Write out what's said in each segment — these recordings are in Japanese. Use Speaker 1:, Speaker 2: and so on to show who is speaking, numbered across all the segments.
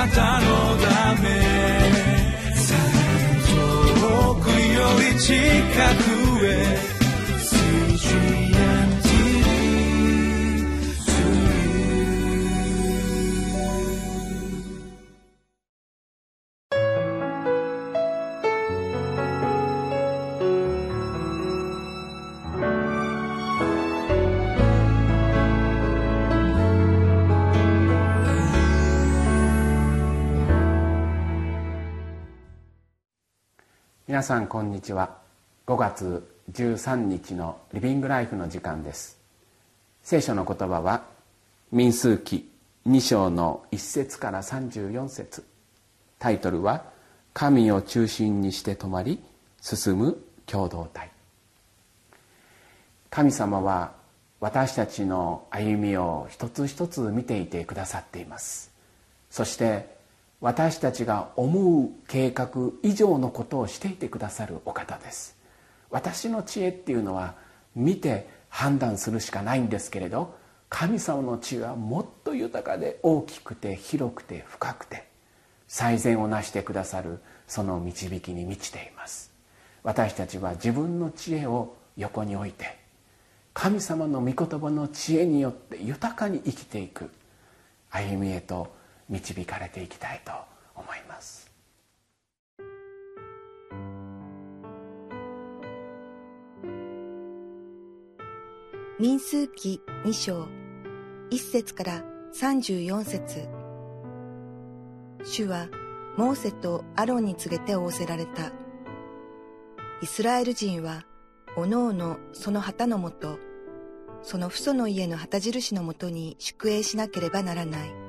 Speaker 1: なたのため。遠くより近く。
Speaker 2: 皆さんこんにちは。5月13日のリビングライフの時間です。聖書の言葉は民数記2章の1節から34節。タイトルは「神を中心にして止まり進む共同体」神様は私たちの歩みを一つ一つ見ていてくださっています。そして私たちが思う計画以上のことをしていてくださるお方です。私の知恵っていうのは見て判断するしかないんですけれど神様の知恵はもっと豊かで大きくて広くて深くて最善をなしてくださるその導きに満ちています。私たちは自分の知恵を横に置いて神様の御言葉の知恵によって豊かに生きていく。歩みへと導かれていきたいと思います
Speaker 3: 民数記2章1節から34節主はモーセとアロンに告げて仰せられた。イスラエル人は、おのおのその旗のもと、その父祖の家の旗印のもとに宿営しなければならない。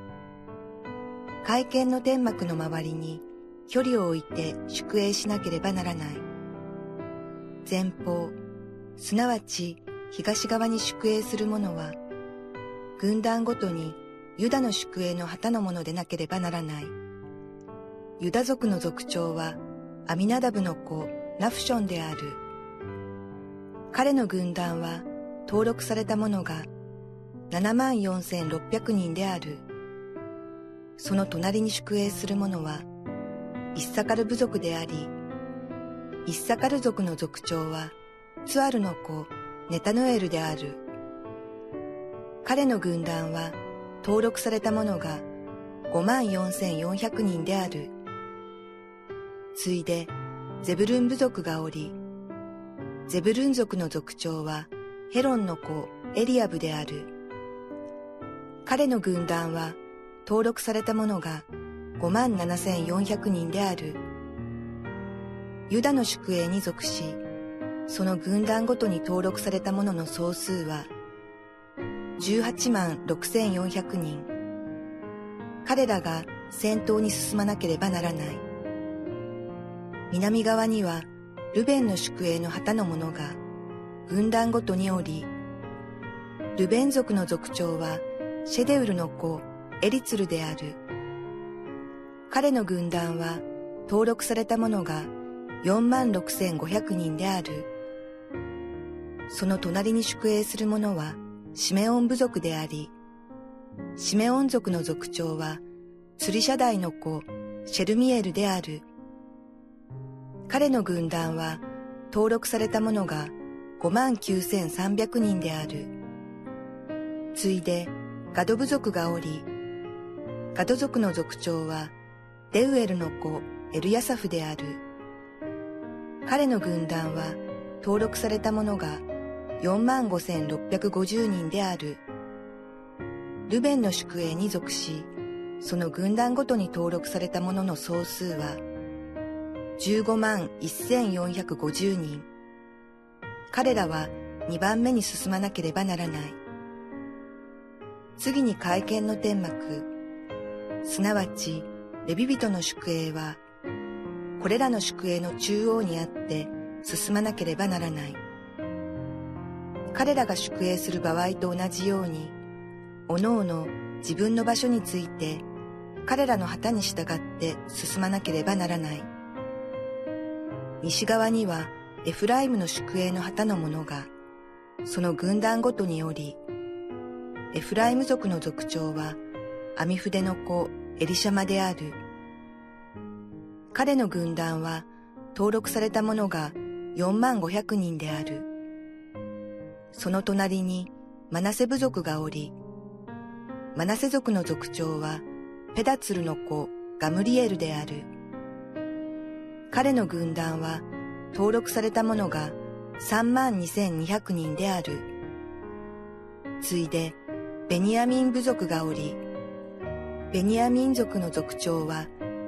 Speaker 3: 会見の天幕の周りに距離を置いて宿営しなければならない。前方、すなわち東側に宿営する者は、軍団ごとにユダの宿営の旗のものでなければならない。ユダ族の族長はアミナダブの子ナフションである。彼の軍団は登録された者が74,600人である。その隣に宿営する者は、イッサカル部族であり、イッサカル族の族長は、ツアルの子、ネタノエルである。彼の軍団は、登録された者が54,400人である。ついで、ゼブルン部族がおり、ゼブルン族の族長は、ヘロンの子、エリアブである。彼の軍団は、登録された者が5万7400人である。ユダの宿営に属し、その軍団ごとに登録された者の総数は18万6400人。彼らが先頭に進まなければならない。南側にはルベンの宿営の旗の者が軍団ごとにおり、ルベン族の族長はシェデウルの子エリツルである。彼の軍団は登録された者が46,500人である。その隣に宿営する者はシメオン部族であり、シメオン族の族長は釣り社大の子シェルミエルである。彼の軍団は登録された者が59,300人である。ついでガド部族がおり、ガド族の族長はデウエルの子エルヤサフである。彼の軍団は登録された者が45,650人である。ルベンの宿営に属し、その軍団ごとに登録された者の総数は15万1450人。彼らは2番目に進まなければならない。次に会見の天幕、すなわちレビ人の宿営はこれらの宿営の中央にあって進まなければならない。彼らが宿営する場合と同じようにおのおの自分の場所について彼らの旗に従って進まなければならない。西側にはエフライムの宿営の旗の者がその軍団ごとにおりエフライム族の族長はアミフデの子エリシャマである。彼の軍団は登録された者が4万5百人である。その隣にマナセ部族がおり、マナセ族の族長はペダツルの子ガムリエルである。彼の軍団は登録された者が3万2200人である。ついでベニヤミン部族がおり、ベニヤミン族の族長は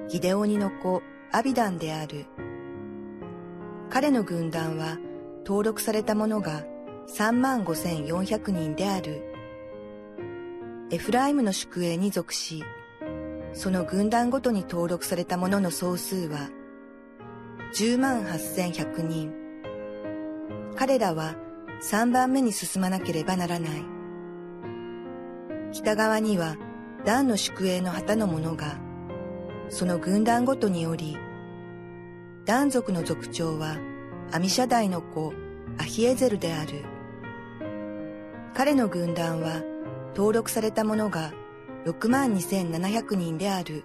Speaker 3: ギデオニの子アビダンである。彼の軍団は登録された者が3万5400人である。エフライムの宿営に属し、その軍団ごとに登録された者の総数は10万8100人。彼らは3番目に進まなければならない。北側にはダンの宿営の旗の者が、その軍団ごとにおり、ダン族の族長はアミシャダイの子アヒエゼルである。彼の軍団は登録された者が6万2700人である。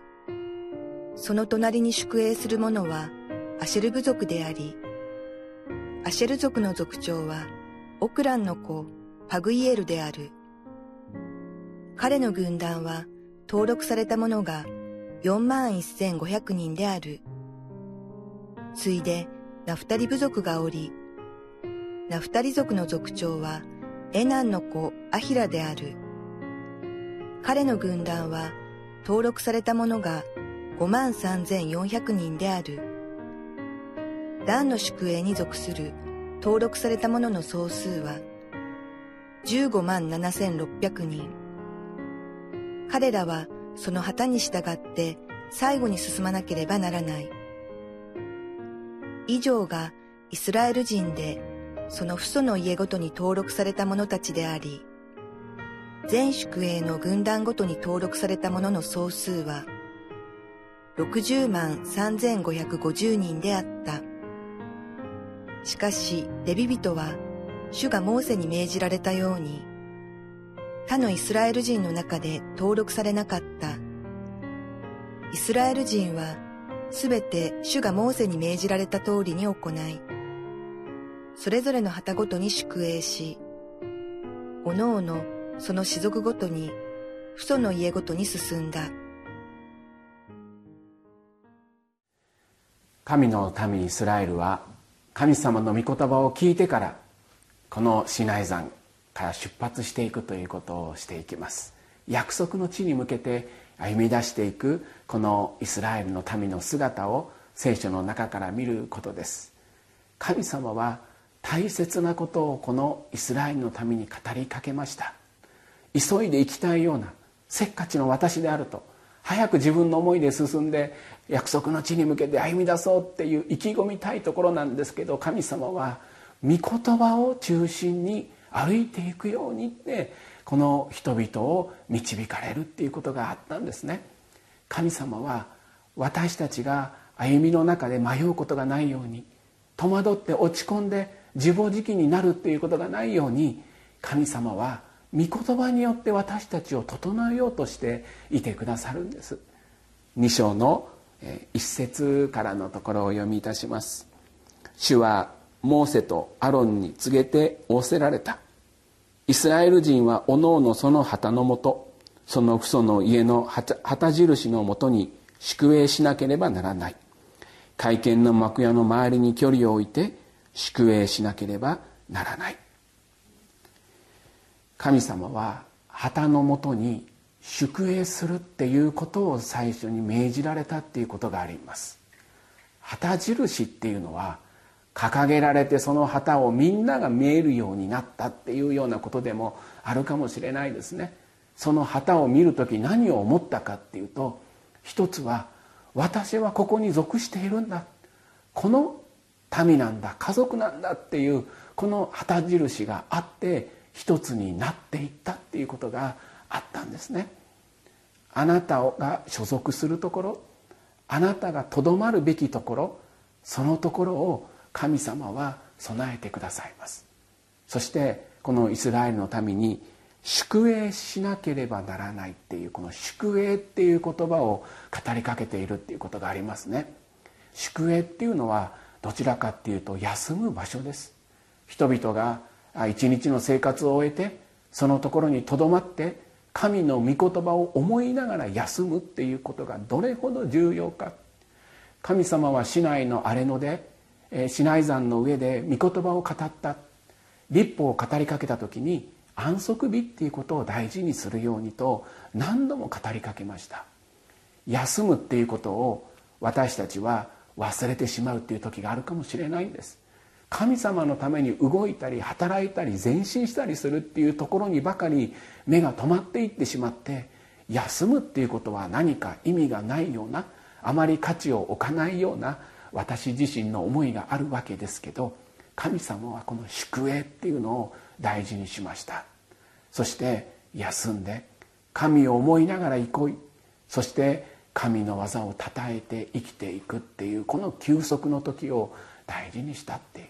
Speaker 3: その隣に宿営する者はアシェル部族であり、アシェル族の族長はオクランの子パグイエルである。彼の軍団は登録された者が4万1500人である。ついでナフタリ部族がおり、ナフタリ族の族長はエナンの子アヒラである。彼の軍団は登録された者が5万3400人である。ダンの宿営に属する登録された者の総数は15万7600人。彼らはその旗に従って最後に進まなければならない。以上がイスラエル人でその父祖の家ごとに登録された者たちであり、全宿営の軍団ごとに登録された者の総数は、60万3550人であった。しかし、レビ人は、主がモーセに命じられたように、他のイスラエル人の中で登録されなかった。イスラエル人は、すべて主がモーセに命じられた通りに行い、それぞれの旗ごとに宿営し、おのおのその種族ごとに、父祖の家ごとに進んだ。
Speaker 2: 神の民イスラエルは神様の御言葉を聞いてからこのシナイ山から出発していくということをしていきます。約束の地に向けて歩み出していくこのイスラエルの民の姿を聖書の中から見ることです。神様は大切なことをこのイスラエルのために語りかけました。急いで行きたいようなせっかちの私であると早く自分の思いで進んで約束の地に向けて歩み出そうっていう意気込みたいところなんですけど神様は御言葉を中心に歩いていくようにってこの人々を導かれるっていうことがあったんですね。神様は私たちが歩みの中で迷うことがないように戸惑って落ち込んで自暴自棄になるっていうことがないように神様は御言葉によって私たちを整えようとしていてくださるんです。2章の一節からのところを読みいたします。主はモーセとアロンに告げて仰せられた。イスラエル人はおのおのその旗のもとその父祖の家の旗印のもとに宿営しなければならない。会見の幕屋の周りに距離を置いて宿営しなければならない。神様は旗のもとに宿営するっていうことを最初に命じられたっていうことがあります。旗印っていうのは掲げられてその旗をみんなが見えるようになったっていうようなことでもあるかもしれないですね。その旗を見る時何を思ったかっていうと一つは私はここに属しているんだ。この民なんだ家族なんだっていうこの旗印があって一つになっていったっていうことがあったんですね。あなたが所属するところあなたがとどまるべきところそのところを神様は備えてくださいます。そしてこのイスラエルのために宿営しなければならないっていうこの宿営っていう言葉を語りかけているっていうことがありますね。宿営っていうのはどちらかっていうと休む場所です。人々が一日の生活を終えてそのところにとどまって神の御言葉を思いながら休むっていうことがどれほど重要か。神様は市内の荒れ野で市内山の上で御言葉を語った。立法を語りかけた時に安息日っていうことを大事にするようにと何度も語りかけました。休むっていうことを私たちは忘れてしまうっていう時があるかもしれないんです。神様のために動いたり働いたり前進したりするっていうところにばかり目が止まっていってしまって休むっていうことは何か意味がないようなあまり価値を置かないような私自身の思いがあるわけですけど神様はこの宿営っていうのを大事にしました。そして休んで神を思いながら憩いそして神の技をたたえて生きていくっていうこの休息の時を大事にしたっていう。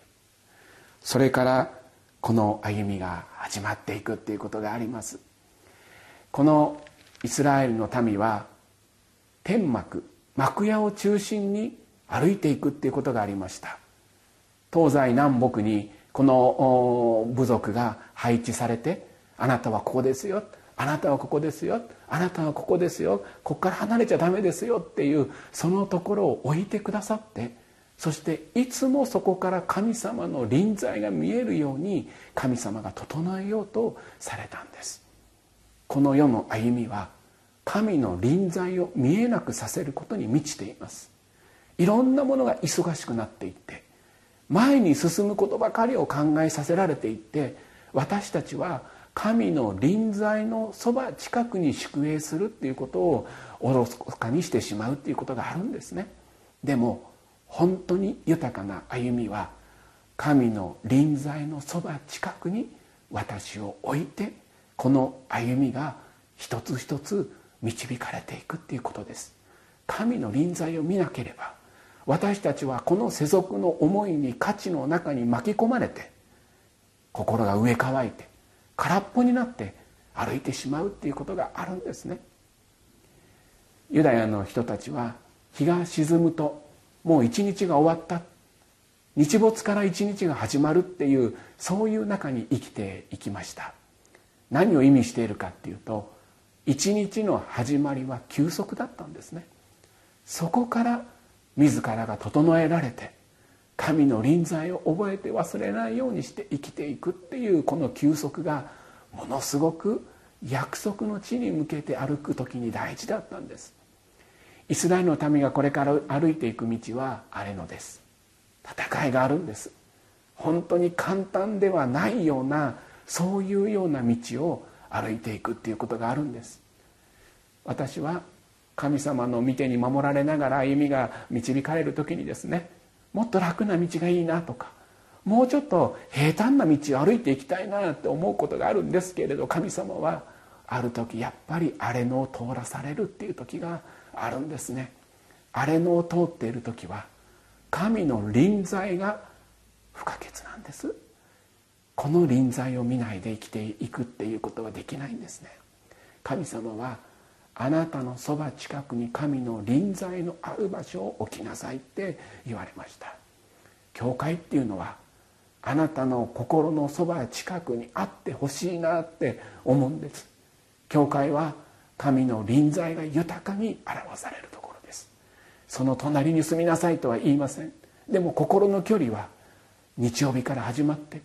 Speaker 2: それからこの歩みが始まっていくっていうことがあります。このイスラエルの民は天幕幕屋を中心に歩いていくっていうことがありました。東西南北にこの部族が配置されてあなたはここですよあなたはここですよあなたはここですよここから離れちゃダメですよっていうそのところを置いてくださってそしていつもそこから神様の臨在が見えるように神様が整えようとされたんです。この世の歩みは神の臨在を見えなくさせることに満ちています。いろんなものが忙しくなっていって前に進むことばかりを考えさせられていって私たちは神の臨在のそば近くに宿営するっていうことをおろそかにしてしまうっていうことがあるんですね。でも本当に豊かな歩みは神の臨在のそば近くに私を置いてこの歩みが一つ一つ導かれていくっていうことです。神の臨在を見なければ私たちはこの世俗の思いに価値の中に巻き込まれて心が植え替えて空っぽになって歩いてしまうっていうことがあるんですね。ユダヤの人たちは日が沈むともう一日が終わった。日没から一日が始まるっていうそういう中に生きていきました。何を意味しているかっていうと一日の始まりは休息だったんですね。そこから自らが整えられて神の臨在を覚えて忘れないようにして生きていくっていうこの休息がものすごく約束の地に向けて歩く時に大事だったんです。イスラエルの民がこれから歩いていく道は荒れ野です。戦いがあるんです。本当に簡単ではないようなそういうような道を歩いていくっていうことがあるんです。私は神様の御手に守られながら歩みが導かれる時にですねもっと楽な道がいいなとかもうちょっと平坦な道を歩いていきたいなって思うことがあるんですけれど神様はある時やっぱり荒れ野を通らされるっていう時があるんですね。荒れ野を通っている時は神の臨在が不可欠なんです。この臨在を見ないで生きていくっていうことはできないんですね。神様はあなたのそば近くに神の臨在のある場所を置きなさいって言われました。教会っていうのはあなたの心のそば近くにあってほしいなって思うんです。教会は神の臨在が豊かに表されるところです。その隣に住みなさいとは言いません。でも心の距離は日曜日から始まって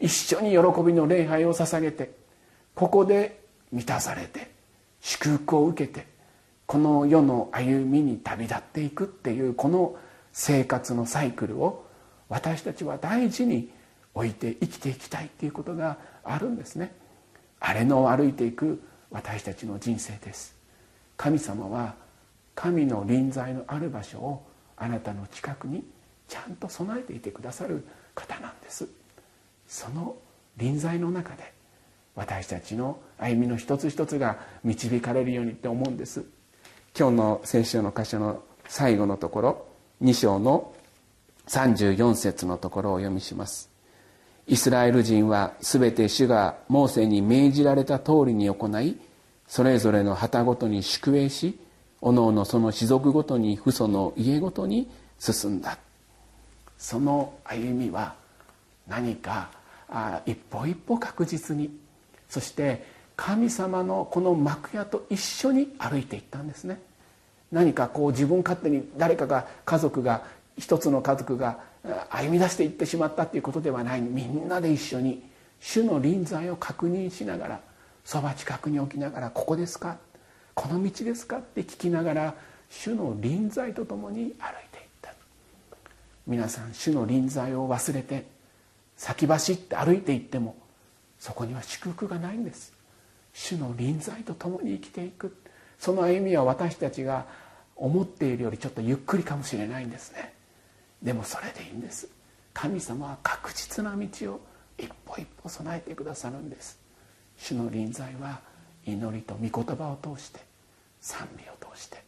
Speaker 2: 一緒に喜びの礼拝を捧げてここで満たされて祝福を受けてこの世の歩みに旅立っていくっていうこの生活のサイクルを私たちは大事に置いて生きていきたいっていうことがあるんですね。荒れ野を歩いていく私たちの人生です。神様は神の臨在のある場所をあなたの近くにちゃんと備えていてくださる方なんです。その臨在の中で私たちの歩みの一つ一つが導かれるようにって思うんです。今日の聖書の箇所の最後のところ2章の34節のところをお読みします。イスラエル人は全て主がモーセに命じられた通りに行いそれぞれの旗ごとに宿営しおのおのその士族ごとに父祖の家ごとに進んだ。その歩みは何かあ一歩一歩確実にそして神様のこの幕屋と一緒に歩いていったんですね何かこう自分勝手に誰かが家族が一つの家族が歩み出していってしまったということではないみんなで一緒に主の臨在を確認しながらそば近くに置きながら「ここですか?」「この道ですか?」って聞きながら主の臨在とともに歩いていった皆さん主の臨在を忘れて先走って歩いていってもそこには祝福がないんです。主の臨在とともに生きていく。その歩みは私たちが思っているよりちょっとゆっくりかもしれないんですね。でもそれでいいんです。神様は確実な道を一歩一歩備えてくださるんです。主の臨在は祈りと御言葉を通して賛美を通して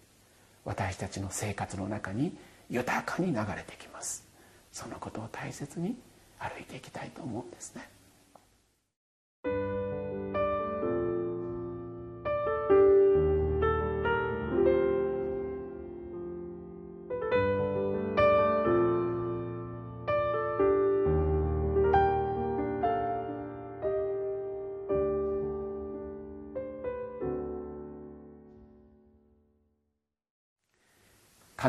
Speaker 2: 私たちの生活の中に豊かに流れてきます。そのことを大切に歩いていきたいと思うんですね。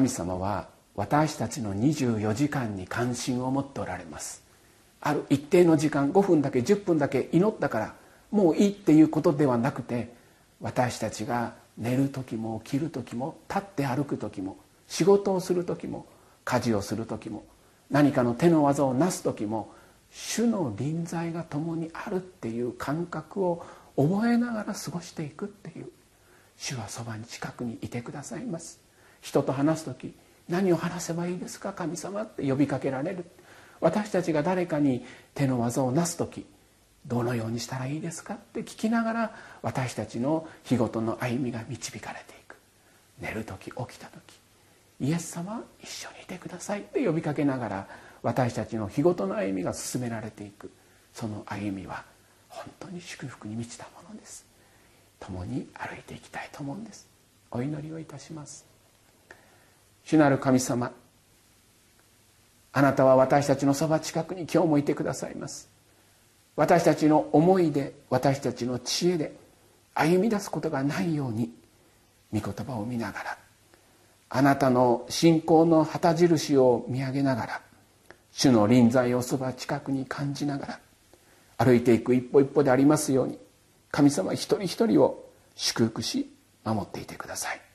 Speaker 2: 神様は私たちの24時間に関心を持っておられます。ある一定の時間5分だけ10分だけ祈ったからもういいっていうことではなくて私たちが寝る時も起きる時も立って歩く時も仕事をする時も家事をする時も何かの手の技をなす時も主の臨在が共にあるっていう感覚を覚えながら過ごしていくっていう主はそばに近くにいてくださいます。人と話す時何を話せばいいですか神様って呼びかけられる。私たちが誰かに手の技をなす時どのようにしたらいいですかって聞きながら私たちの日ごとの歩みが導かれていく。寝る時起きた時イエス様一緒にいてくださいって呼びかけながら私たちの日ごとの歩みが進められていく。その歩みは本当に祝福に満ちたものです。共に歩いていきたいと思うんです。お祈りをいたします。主なる神様あなたは私たちのそば近くに今日もいてくださいます。私たちの思いで私たちの知恵で歩み出すことがないように御言葉を見ながらあなたの信仰の旗印を見上げながら主の臨在をそば近くに感じながら歩いていく一歩一歩でありますように神様一人一人を祝福し守っていてください。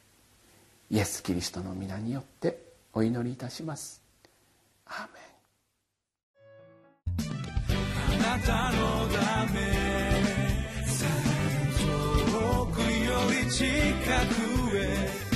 Speaker 2: イエス・キリストの皆によってお祈りいたします。アー
Speaker 1: メン。あなたのため遠くより近くへ